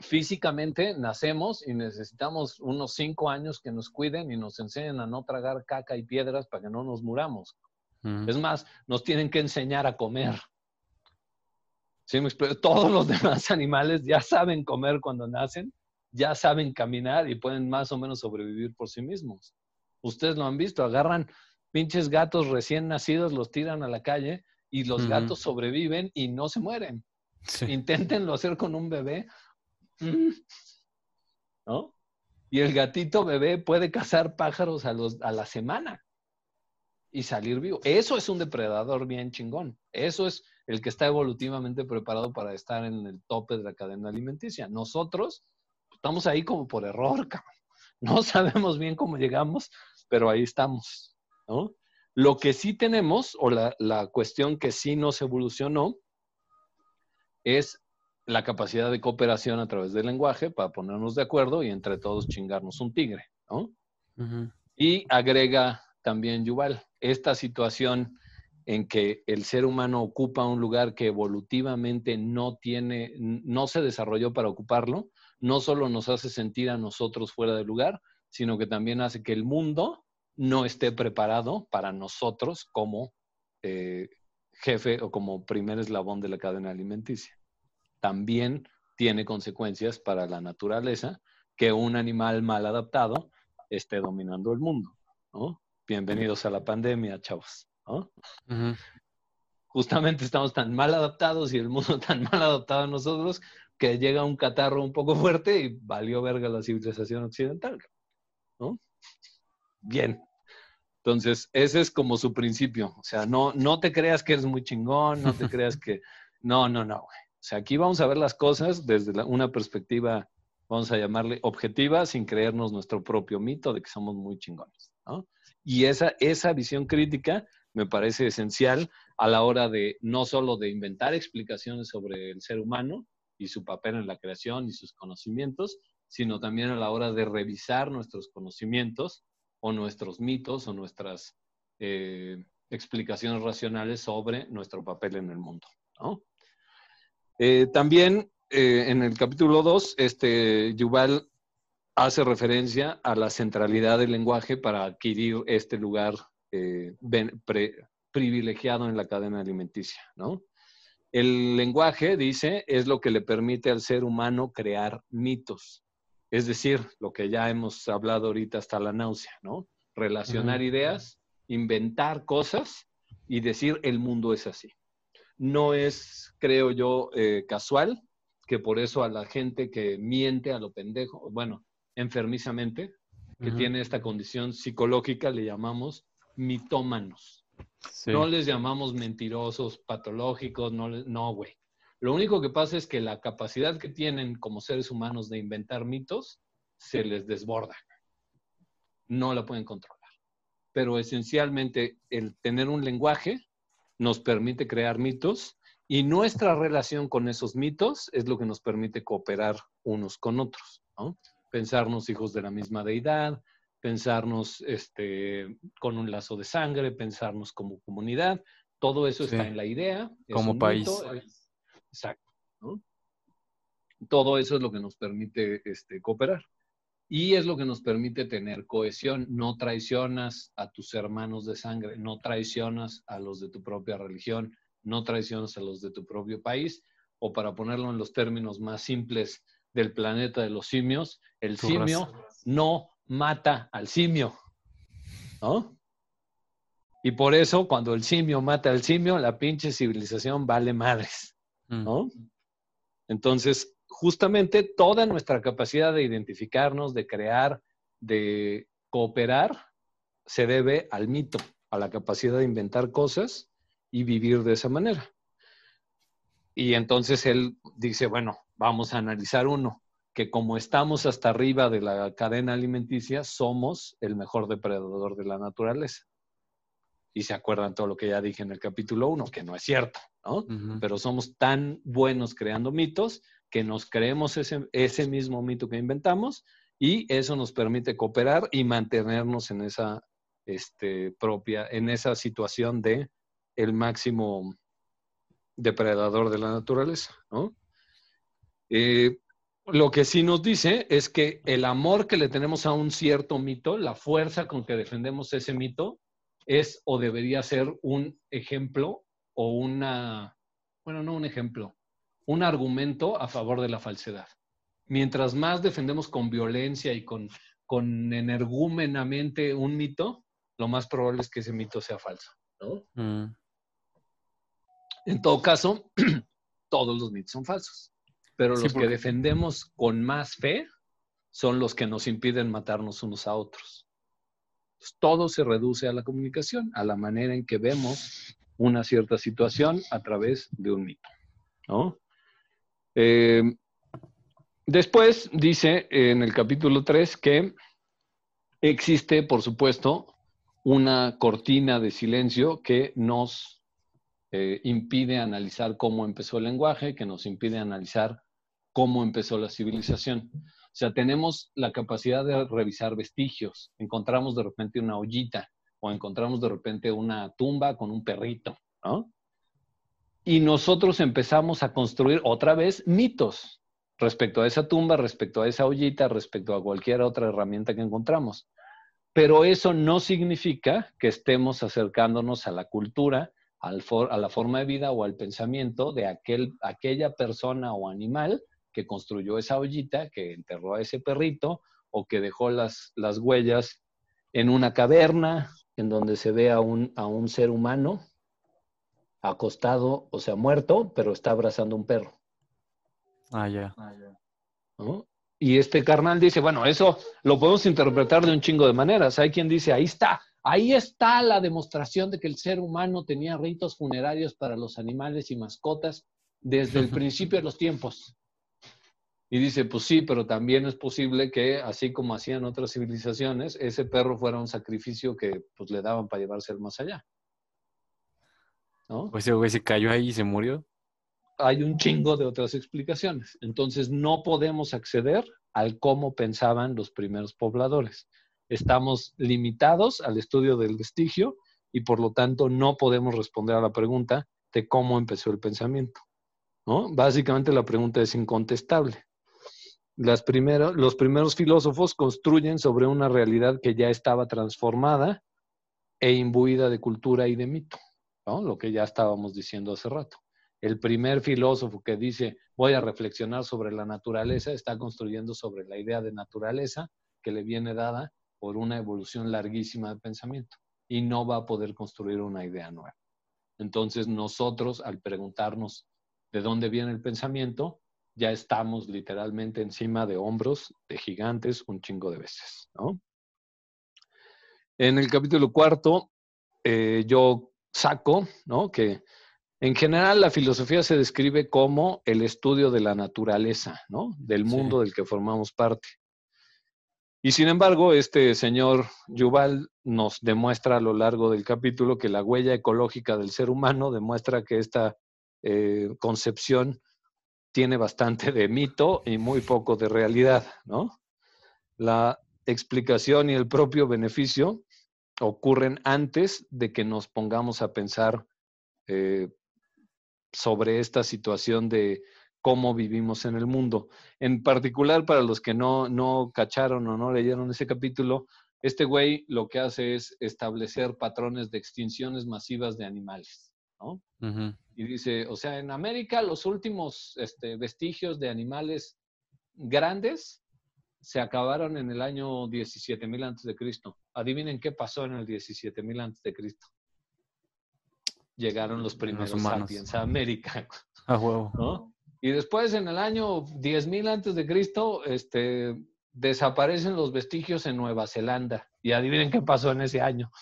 físicamente nacemos y necesitamos unos cinco años que nos cuiden y nos enseñen a no tragar caca y piedras para que no nos muramos. Es más, nos tienen que enseñar a comer. ¿Sí Todos los demás animales ya saben comer cuando nacen, ya saben caminar y pueden más o menos sobrevivir por sí mismos. Ustedes lo han visto, agarran pinches gatos recién nacidos, los tiran a la calle y los gatos sobreviven y no se mueren. Inténtenlo hacer con un bebé. Mm. ¿No? Y el gatito bebé puede cazar pájaros a, los, a la semana y salir vivo. Eso es un depredador bien chingón. Eso es el que está evolutivamente preparado para estar en el tope de la cadena alimenticia. Nosotros estamos ahí como por error, cabrón. No sabemos bien cómo llegamos, pero ahí estamos, ¿no? Lo que sí tenemos, o la, la cuestión que sí nos evolucionó, es la capacidad de cooperación a través del lenguaje para ponernos de acuerdo y entre todos chingarnos un tigre, ¿no? Y agrega también Yuval, esta situación en que el ser humano ocupa un lugar que evolutivamente no tiene, no se desarrolló para ocuparlo, no solo nos hace sentir a nosotros fuera de lugar, sino que también hace que el mundo no esté preparado para nosotros como eh, jefe o como primer eslabón de la cadena alimenticia. También tiene consecuencias para la naturaleza que un animal mal adaptado esté dominando el mundo. bienvenidos a la pandemia, chavos. Justamente estamos tan mal adaptados y el mundo tan mal adaptado a nosotros que llega un catarro un poco fuerte y valió verga la civilización occidental. ¿no? Bien. Entonces, ese es como su principio. O sea, no, no te creas que eres muy chingón, no te creas que... No, no, no. O sea, aquí vamos a ver las cosas desde una perspectiva, vamos a llamarle objetiva, sin creernos nuestro propio mito de que somos muy chingones. ¿no? Y esa, esa visión crítica me parece esencial a la hora de no solo de inventar explicaciones sobre el ser humano y su papel en la creación y sus conocimientos, sino también a la hora de revisar nuestros conocimientos o nuestros mitos o nuestras eh, explicaciones racionales sobre nuestro papel en el mundo. Eh, también eh, en el capítulo 2, este, Yuval hace referencia a la centralidad del lenguaje para adquirir este lugar eh, privilegiado en la cadena alimenticia, ¿no? El lenguaje, dice, es lo que le permite al ser humano crear mitos, es decir, lo que ya hemos hablado ahorita hasta la náusea, ¿no? Relacionar ideas, inventar cosas y decir el mundo es así. No es, creo yo, eh, casual que por eso a la gente que miente a lo pendejo, bueno, enfermizamente, que tiene esta condición psicológica, le llamamos mitómanos. No les llamamos mentirosos, patológicos, no, no, güey. Lo único que pasa es que la capacidad que tienen como seres humanos de inventar mitos se les desborda. No la pueden controlar. Pero esencialmente el tener un lenguaje nos permite crear mitos y nuestra relación con esos mitos es lo que nos permite cooperar unos con otros, Pensarnos hijos de la misma deidad, pensarnos este, con un lazo de sangre, pensarnos como comunidad, todo eso está en la idea. Como país. exacto. Todo eso es lo que nos permite este, cooperar. Y es lo que nos permite tener cohesión. No traicionas a tus hermanos de sangre, no traicionas a los de tu propia religión, no traicionas a los de tu propio país. O para ponerlo en los términos más simples del planeta de los simios, el simio no mata al simio. ¿No? Y por eso, cuando el simio mata al simio, la pinche civilización vale madres. ¿No? Mm. Entonces, justamente toda nuestra capacidad de identificarnos, de crear, de cooperar, se debe al mito, a la capacidad de inventar cosas y vivir de esa manera. Y entonces él dice, bueno, vamos a analizar uno, que como estamos hasta arriba de la cadena alimenticia, somos el mejor depredador de la naturaleza. Y se acuerdan todo lo que ya dije en el capítulo 1, que no es cierto, ¿no? Pero somos tan buenos creando mitos que nos creemos ese, ese mismo mito que inventamos y eso nos permite cooperar y mantenernos en esa este, propia, en esa situación de el máximo depredador de la naturaleza, eh, lo que sí nos dice es que el amor que le tenemos a un cierto mito, la fuerza con que defendemos ese mito, es o debería ser un ejemplo o una, bueno, no un ejemplo, un argumento a favor de la falsedad. Mientras más defendemos con violencia y con, con energúmenamente un mito, lo más probable es que ese mito sea falso. Mm. En todo caso, todos los mitos son falsos, pero los que defendemos con más fe son los que nos impiden matarnos unos a otros. todo se reduce a la comunicación, a la manera en que vemos una cierta situación a través de un mito. ¿no? Eh, después dice en el capítulo 3 que existe, por supuesto, una cortina de silencio que nos eh, impide analizar cómo empezó el lenguaje, que nos impide analizar cómo empezó la civilización. O sea, tenemos la capacidad de revisar vestigios. Encontramos de repente una ollita o encontramos de repente una tumba con un perrito, ¿no? y nosotros empezamos a construir otra vez mitos respecto a esa tumba, respecto a esa ollita, respecto a cualquier otra herramienta que encontramos. Pero eso no significa que estemos acercándonos a la cultura, a la forma de vida o al pensamiento de aquel, aquella persona o animal que construyó esa ollita, que enterró a ese perrito o que dejó las, las huellas en una caverna en donde se ve a un, a un ser humano acostado, o sea, muerto, pero está abrazando un perro. Ah, ya. Y este carnal dice, bueno, eso lo podemos interpretar de un chingo de maneras. Hay quien dice, ahí está, ahí está la demostración de que el ser humano tenía ritos funerarios para los animales y mascotas desde el principio de los tiempos. Y dice, pues sí, pero también es posible que, así como hacían otras civilizaciones, ese perro fuera un sacrificio que pues, le daban para llevarse el más allá. ¿no? Pues ese güey se cayó ahí y se murió. Hay un chingo de otras explicaciones. Entonces no podemos acceder al cómo pensaban los primeros pobladores. Estamos limitados al estudio del vestigio y por lo tanto no podemos responder a la pregunta de cómo empezó el pensamiento. ¿no? Básicamente la pregunta es incontestable. Las los primeros filósofos construyen sobre una realidad que ya estaba transformada e imbuida de cultura y de mito. Lo que ya estábamos diciendo hace rato. El primer filósofo que dice voy a reflexionar sobre la naturaleza está construyendo sobre la idea de naturaleza que le viene dada por una evolución larguísima de pensamiento y no va a poder construir una idea nueva. Entonces nosotros al preguntarnos de dónde viene el pensamiento, ya estamos literalmente encima de hombros de gigantes un chingo de veces. En el capítulo cuarto, eh, yo saco, ¿no? Que En general, la filosofía se describe como el estudio de la naturaleza, ¿no? Del mundo del que formamos parte. Y sin embargo, este señor Yuval nos demuestra a lo largo del capítulo que la huella ecológica del ser humano demuestra que esta eh, concepción tiene bastante de mito y muy poco de realidad, ¿no? La explicación y el propio beneficio ocurren antes de que nos pongamos a pensar eh, sobre esta situación de cómo vivimos en el mundo. En particular, para los que no, no cacharon o no leyeron ese capítulo, este güey lo que hace es establecer patrones de extinciones masivas de animales, ¿no? Y dice, o sea, en América los últimos este, vestigios de animales grandes se acabaron en el año 17.000 antes de Cristo. Adivinen qué pasó en el 17.000 antes de Cristo. Llegaron los primeros sapiens a América. A huevo. ¿no? Y después, en el año 10.000 antes de Cristo, este, desaparecen los vestigios en Nueva Zelanda. Y adivinen qué pasó en ese año.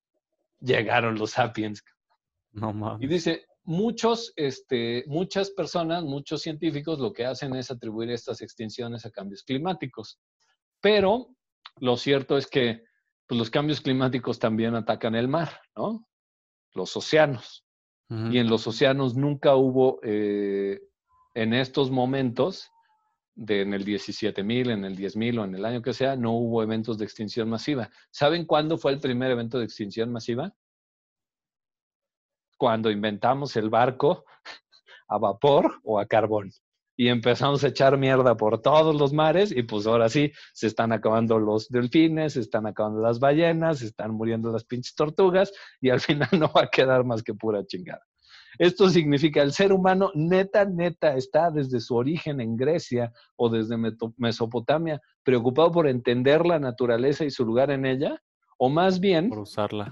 Llegaron los sapiens. No mames. Y dice, muchos, este, muchas personas, muchos científicos lo que hacen es atribuir estas extinciones a cambios climáticos. Pero lo cierto es que pues, los cambios climáticos también atacan el mar, ¿no? Los océanos. Y en los océanos nunca hubo eh, en estos momentos, de, en el 17.000, en el 10.000 o en el año que sea, no hubo eventos de extinción masiva. ¿Saben cuándo fue el primer evento de extinción masiva? Cuando inventamos el barco a vapor o a carbón y empezamos a echar mierda por todos los mares y pues ahora sí, se están acabando los delfines, se están acabando las ballenas, se están muriendo las pinches tortugas y al final no va a quedar más que pura chingada. Esto significa el ser humano neta, neta, está desde su origen en Grecia o desde Mesopotamia preocupado por entender la naturaleza y su lugar en ella, o más bien... Por usarla.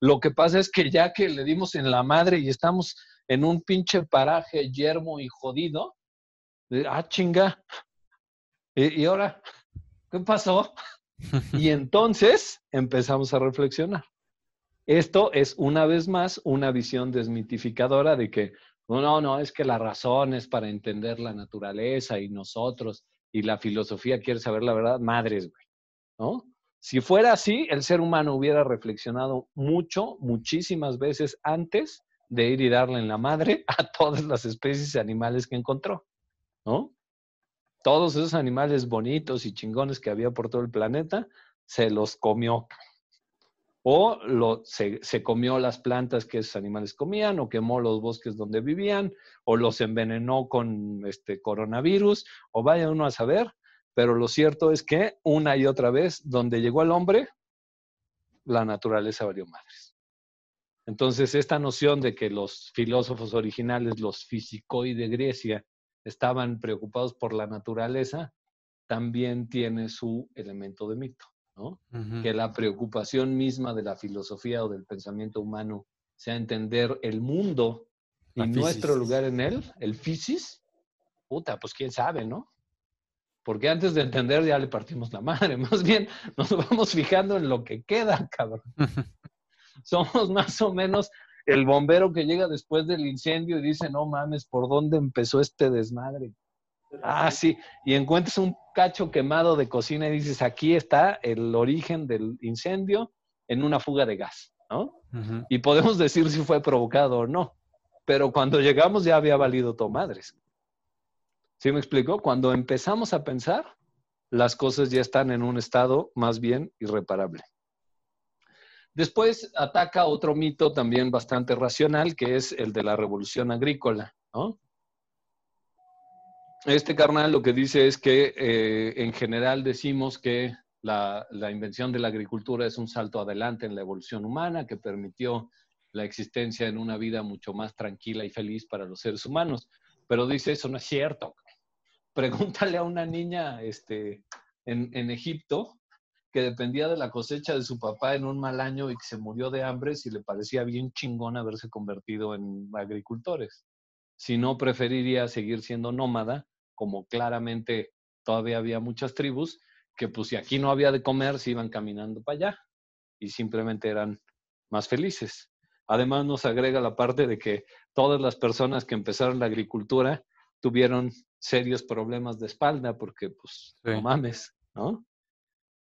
Lo que pasa es que ya que le dimos en la madre y estamos en un pinche paraje yermo y jodido, ah, chinga, ¿y, y ahora qué pasó? y entonces empezamos a reflexionar. Esto es una vez más una visión desmitificadora de que no, no, es que la razón es para entender la naturaleza y nosotros y la filosofía quiere saber la verdad, madres, güey, ¿no? Si fuera así, el ser humano hubiera reflexionado mucho, muchísimas veces antes de ir y darle en la madre a todas las especies de animales que encontró, ¿no? Todos esos animales bonitos y chingones que había por todo el planeta, se los comió o lo, se, comió las plantas que esos animales comían, o quemó los bosques donde vivían, o los envenenó con este coronavirus, o vaya uno a saber, pero lo cierto es que una y otra vez, donde llegó el hombre, la naturaleza valió madres. Entonces, esta noción de que los filósofos originales, los fisicoi de Grecia, estaban preocupados por la naturaleza, también tiene su elemento de mito. Que la preocupación misma de la filosofía o del pensamiento humano sea entender el mundo y nuestro lugar en él, el fisis, puta, pues quién sabe, ¿no? Porque antes de entender ya le partimos la madre, más bien nos vamos fijando en lo que queda, cabrón. Somos más o menos el bombero que llega después del incendio y dice, no mames, ¿por dónde empezó este desmadre? Ah, sí, y encuentras un cacho quemado de cocina y dices, aquí está el origen del incendio en una fuga de gas, ¿no? Y podemos decir si fue provocado o no, pero cuando llegamos ya había valido todo madres. ¿Sí me explico? Cuando empezamos a pensar, las cosas ya están en un estado más bien irreparable. Después ataca otro mito también bastante racional, que es el de la revolución agrícola, este carnal lo que dice es que eh, en general decimos que la, invención de la agricultura es un salto adelante en la evolución humana que permitió la existencia en una vida mucho más tranquila y feliz para los seres humanos. Pero dice, eso no es cierto. Pregúntale a una niña este, en, en Egipto que dependía de la cosecha de su papá en un mal año y que se murió de hambre si le parecía bien chingón haberse convertido en agricultores si no preferiría seguir siendo nómada, como claramente todavía había muchas tribus, que pues si aquí no había de comer, se iban caminando para allá y simplemente eran más felices. Además nos agrega la parte de que todas las personas que empezaron la agricultura tuvieron serios problemas de espalda porque, pues, no mames, ¿no?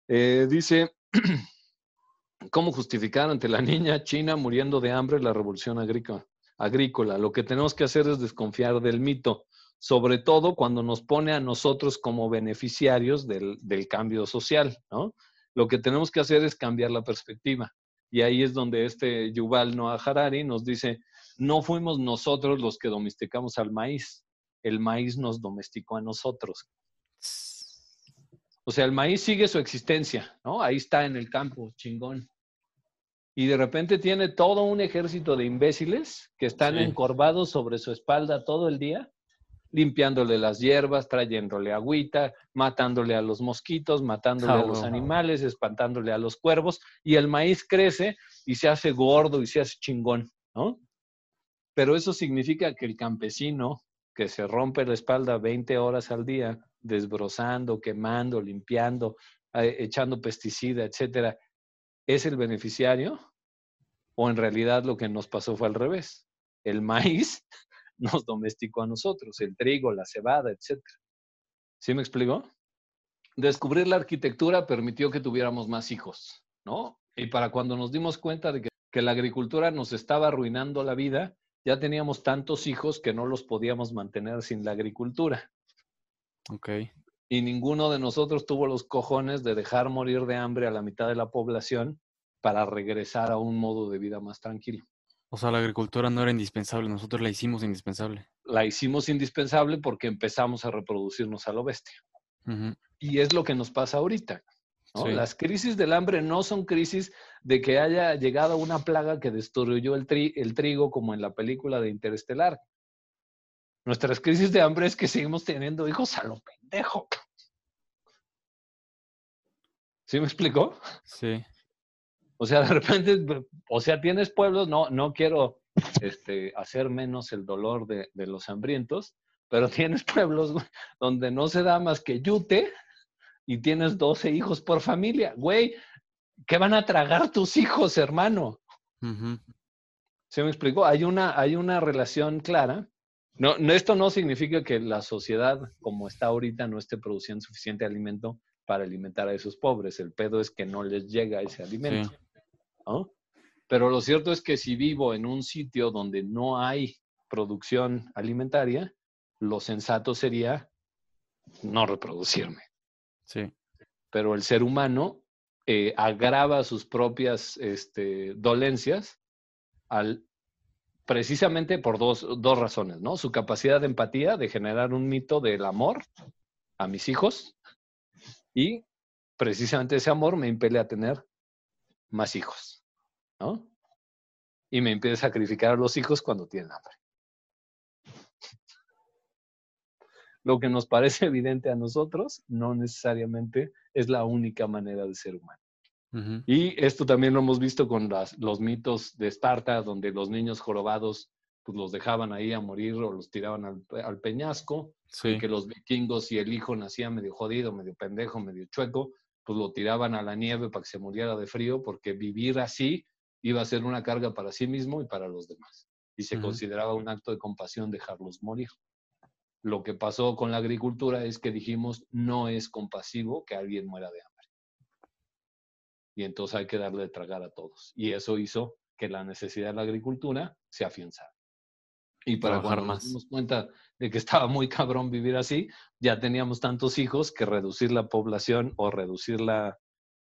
Eh, dice, ¿cómo justificar ante la niña china muriendo de hambre la revolución agrícola? agrícola? Lo que tenemos que hacer es desconfiar del mito, sobre todo cuando nos pone a nosotros como beneficiarios del, del cambio social, ¿no? Lo que tenemos que hacer es cambiar la perspectiva. Y ahí es donde este Yuval Noah Harari nos dice, no fuimos nosotros los que domesticamos al maíz, el maíz nos domesticó a nosotros. O sea, el maíz sigue su existencia, ¿no? Ahí está en el campo, chingón. Y de repente tiene todo un ejército de imbéciles que están encorvados sobre su espalda todo el día, limpiándole las hierbas, trayéndole agüita, matándole a los mosquitos, matándole a los animales, espantándole a los cuervos, y el maíz crece y se hace gordo y se hace chingón, ¿no? Pero eso significa que el campesino que se rompe la espalda 20 horas al día, desbrozando, quemando, limpiando, eh, echando pesticida, etcétera, ¿es el beneficiario? ¿O en realidad lo que nos pasó fue al revés? El maíz nos domesticó a nosotros, el trigo, la cebada, etcétera. ¿Sí me explico? Descubrir la arquitectura permitió que tuviéramos más hijos, ¿no? Y para cuando nos dimos cuenta de que, que la agricultura nos estaba arruinando la vida, ya teníamos tantos hijos que no los podíamos mantener sin la agricultura. Ok. Y ninguno de nosotros tuvo los cojones de dejar morir de hambre a la mitad de la población para regresar a un modo de vida más tranquilo. O sea, la agricultura no era indispensable, nosotros la hicimos indispensable. La hicimos indispensable porque empezamos a reproducirnos a lo bestia. Y es lo que nos pasa ahorita. Las crisis del hambre no son crisis de que haya llegado una plaga que destruyó el, el trigo como en la película de Interestelar. Nuestras crisis de hambre es que seguimos teniendo hijos a lo pendejo. ¿Sí me explicó? Sí. O sea, de repente, o sea, tienes pueblos, no, no quiero este, hacer menos el dolor de, de los hambrientos, pero tienes pueblos donde no se da más que yute y tienes 12 hijos por familia. Güey, ¿qué van a tragar tus hijos, hermano? ¿Se me explicó? Hay una, hay una relación clara. No, esto no significa que la sociedad como está ahorita no esté produciendo suficiente alimento para alimentar a esos pobres. El pedo es que no les llega ese alimento. Pero lo cierto es que si vivo en un sitio donde no hay producción alimentaria, lo sensato sería no reproducirme. Sí. Pero el ser humano eh, agrava sus propias este, dolencias precisamente por dos, dos razones, ¿no? Su capacidad de empatía, de generar un mito del amor a mis hijos y precisamente ese amor me impele a tener más hijos, ¿no? Y me impide sacrificar a los hijos cuando tienen hambre. Lo que nos parece evidente a nosotros no necesariamente es la única manera de ser humano. Y esto también lo hemos visto con los mitos de Esparta, donde los niños jorobados pues los dejaban ahí a morir o los tiraban al, peñasco, y que los vikingos y el hijo nacía medio jodido, medio pendejo, medio chueco, pues lo tiraban a la nieve para que se muriera de frío, porque vivir así iba a ser una carga para sí mismo y para los demás. Y se consideraba un acto de compasión dejarlos morir. Lo que pasó con la agricultura es que dijimos, no es compasivo que alguien muera de hambre. Y entonces hay que darle de tragar a todos. Y eso hizo que la necesidad de la agricultura se afianzara. Y para cuando nos dimos cuenta de que estaba muy cabrón vivir así, ya teníamos tantos hijos que reducir la población o reducir la,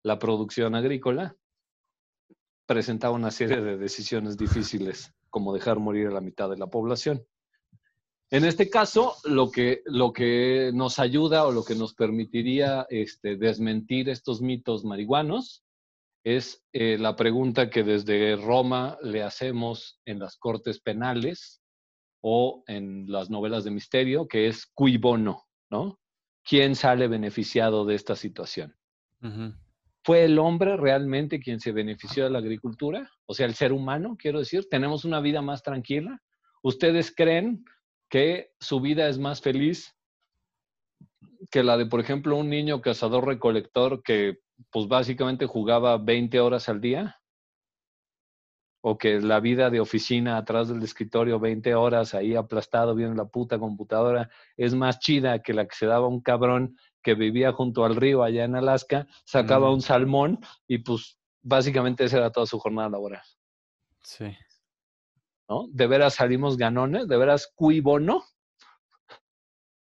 la producción agrícola presentaba una serie de decisiones difíciles, como dejar morir a la mitad de la población. En este caso, lo que, lo que nos ayuda o lo que nos permitiría este, desmentir estos mitos marihuanos es eh, la pregunta que desde Roma le hacemos en las cortes penales o en las novelas de misterio, que es cui bono, ¿no? ¿Quién sale beneficiado de esta situación? ¿Fue el hombre realmente quien se benefició de la agricultura? O sea, el ser humano, quiero decir, tenemos una vida más tranquila. ¿Ustedes creen que su vida es más feliz que la de, por ejemplo, un niño cazador recolector que pues básicamente jugaba 20 horas al día. o que la vida de oficina atrás del escritorio 20 horas ahí aplastado viendo la puta computadora es más chida que la que se daba un cabrón que vivía junto al río allá en Alaska, sacaba un salmón y pues básicamente esa era toda su jornada laboral. Sí. ¿No? De veras salimos ganones, de veras cui bono.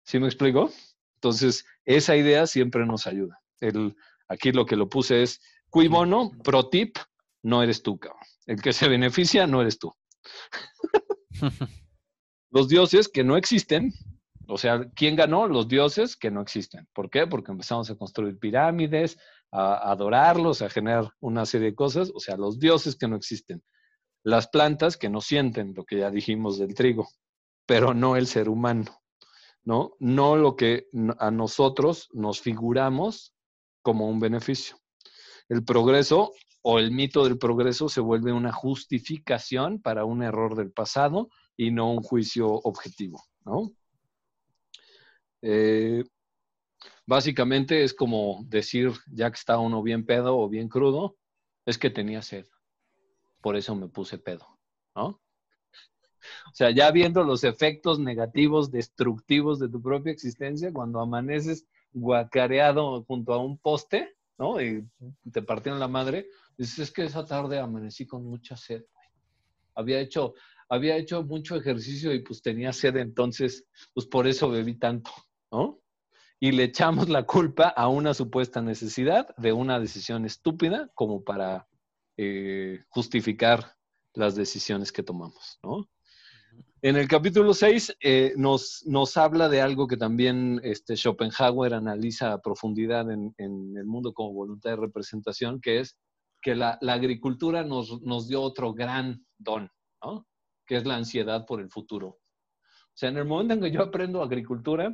¿Sí me explico? Entonces, esa idea siempre nos ayuda. El, aquí lo que lo puse es cui bono, pro tip, no eres tú, cabrón. El que se beneficia no eres tú. Los dioses que no existen, o sea, ¿quién ganó? Los dioses que no existen. ¿Por qué? Porque empezamos a construir pirámides, a adorarlos, a generar una serie de cosas, o sea, los dioses que no existen. Las plantas que no sienten, lo que ya dijimos del trigo, pero no el ser humano, ¿no? No lo que a nosotros nos figuramos como un beneficio. El progreso o el mito del progreso se vuelve una justificación para un error del pasado y no un juicio objetivo, ¿no? Eh, básicamente es como decir, ya que está uno bien pedo o bien crudo, es que tenía sed. Por eso me puse pedo, ¿no? O sea, ya viendo los efectos negativos, destructivos de tu propia existencia, cuando amaneces guacareado junto a un poste, ¿no? Y te partieron la madre, dices, es que esa tarde amanecí con mucha sed. Había hecho, había hecho mucho ejercicio y pues tenía sed, entonces, pues por eso bebí tanto, ¿no? Y le echamos la culpa a una supuesta necesidad de una decisión estúpida como para eh, justificar las decisiones que tomamos, ¿no? En el capítulo 6 eh, nos, nos habla de algo que también este, Schopenhauer analiza a profundidad en, el mundo como voluntad de representación, que es que la, agricultura nos, nos, dio otro gran don, ¿no? que es la ansiedad por el futuro. O sea, en el momento en que yo aprendo agricultura,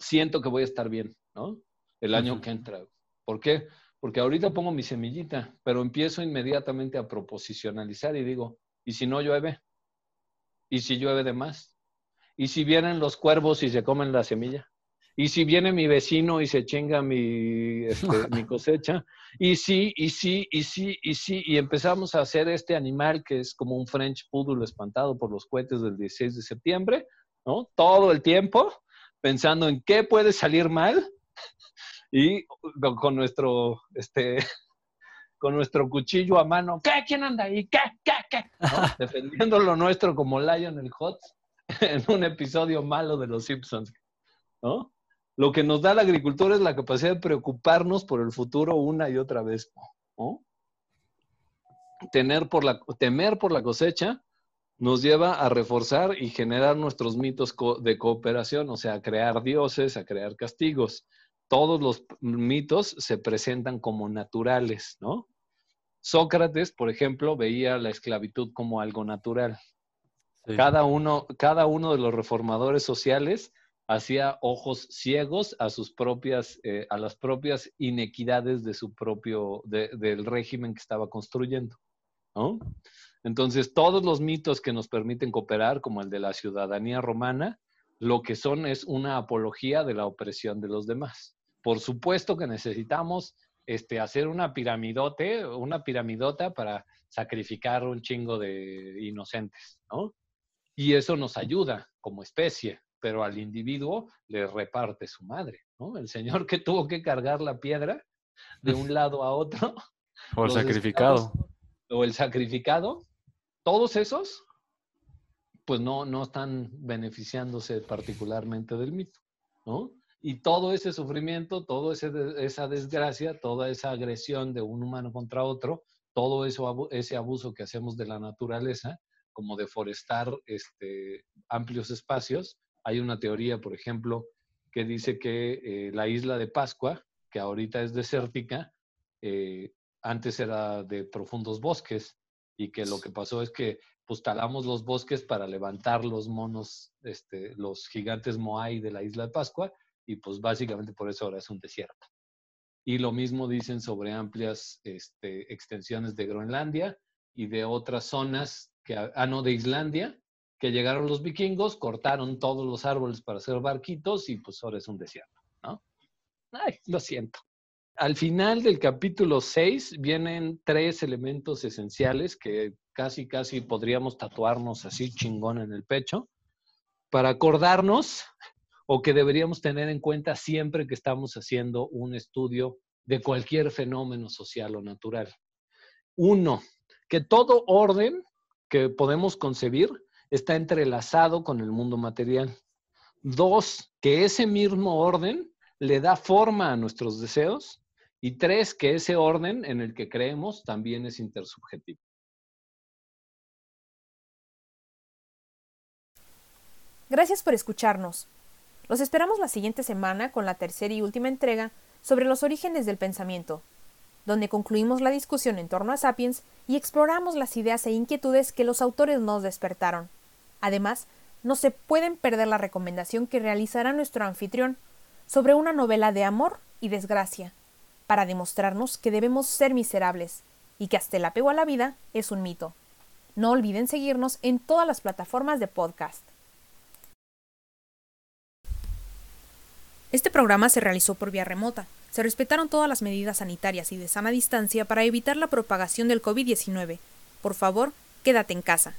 siento que voy a estar bien, ¿no? El año que entra. ¿Por qué? Porque ahorita pongo mi semillita, pero empiezo inmediatamente a proposicionalizar y digo, ¿y si no llueve? ¿Y si llueve de más? ¿Y si vienen los cuervos y se comen la semilla? ¿Y si viene mi vecino y se chinga mi, este, mi cosecha? Y sí, y sí, y sí, y sí. Y empezamos a hacer este animal que es como un French Poodle espantado por los cohetes del 16 de septiembre, ¿no? Todo el tiempo pensando en qué puede salir mal y con nuestro, este, con nuestro cuchillo a mano, ¿qué? ¿Quién anda ahí? ¿Qué? ¿Qué? ¿Qué? Defendiendo lo nuestro como Lion el Hot en un episodio malo de Los Simpsons, ¿no? Lo que nos da la agricultura es la capacidad de preocuparnos por el futuro una y otra vez, ¿no? Tener por la, temer por la cosecha nos lleva a reforzar y generar nuestros mitos de cooperación, o sea, a crear dioses, a crear castigos todos los mitos se presentan como naturales, ¿no? Sócrates, por ejemplo, veía la esclavitud como algo natural. Cada, uno, cada uno de los reformadores sociales hacía ojos ciegos a sus propias, eh, a las propias inequidades de su propio, del régimen que estaba construyendo, ¿no? Entonces, todos los mitos que nos permiten cooperar, como el de la ciudadanía romana, lo que son es una apología de la opresión de los demás. Por supuesto que necesitamos este, hacer una piramidote, una piramidota para sacrificar un chingo de inocentes, ¿no? Y eso nos ayuda como especie, pero al individuo le reparte su madre, ¿no? El señor que tuvo que cargar la piedra de un lado a otro. O el sacrificado. o el sacrificado. Todos esos, pues no, no están beneficiándose particularmente del mito, ¿no? Y todo ese sufrimiento, toda esa desgracia, toda esa agresión de un humano contra otro, todo eso, ese abuso que hacemos de la naturaleza, como deforestar este, amplios espacios. Hay una teoría, por ejemplo, que dice que eh, la isla de Pascua, que ahorita es desértica, eh, antes era de profundos bosques y que lo que pasó es que pues talamos los bosques para levantar los monos, este, los gigantes Moai de la isla de Pascua y pues básicamente por eso ahora es un desierto. Y lo mismo dicen sobre amplias este, extensiones de Groenlandia y de otras zonas, que, ah, no, de Islandia, que llegaron los vikingos, cortaron todos los árboles para hacer barquitos y pues ahora es un desierto, ¿no? Ay, lo siento. al final del capítulo 6 vienen tres elementos esenciales que casi, casi podríamos tatuarnos así chingón en el pecho para acordarnos o que deberíamos tener en cuenta siempre que estamos haciendo un estudio de cualquier fenómeno social o natural. Uno, que todo orden que podemos concebir está entrelazado con el mundo material. Dos, que ese mismo orden le da forma a nuestros deseos. Y tres, que ese orden en el que creemos también es intersubjetivo. Gracias por escucharnos. Los esperamos la siguiente semana con la tercera y última entrega sobre los orígenes del pensamiento, donde concluimos la discusión en torno a Sapiens y exploramos las ideas e inquietudes que los autores nos despertaron. Además, no se pueden perder la recomendación que realizará nuestro anfitrión sobre una novela de amor y desgracia, para demostrarnos que debemos ser miserables y que hasta el apego a la vida es un mito. No olviden seguirnos en todas las plataformas de podcast. Este programa se realizó por vía remota. Se respetaron todas las medidas sanitarias y de sana distancia para evitar la propagación del COVID-19. Por favor, quédate en casa.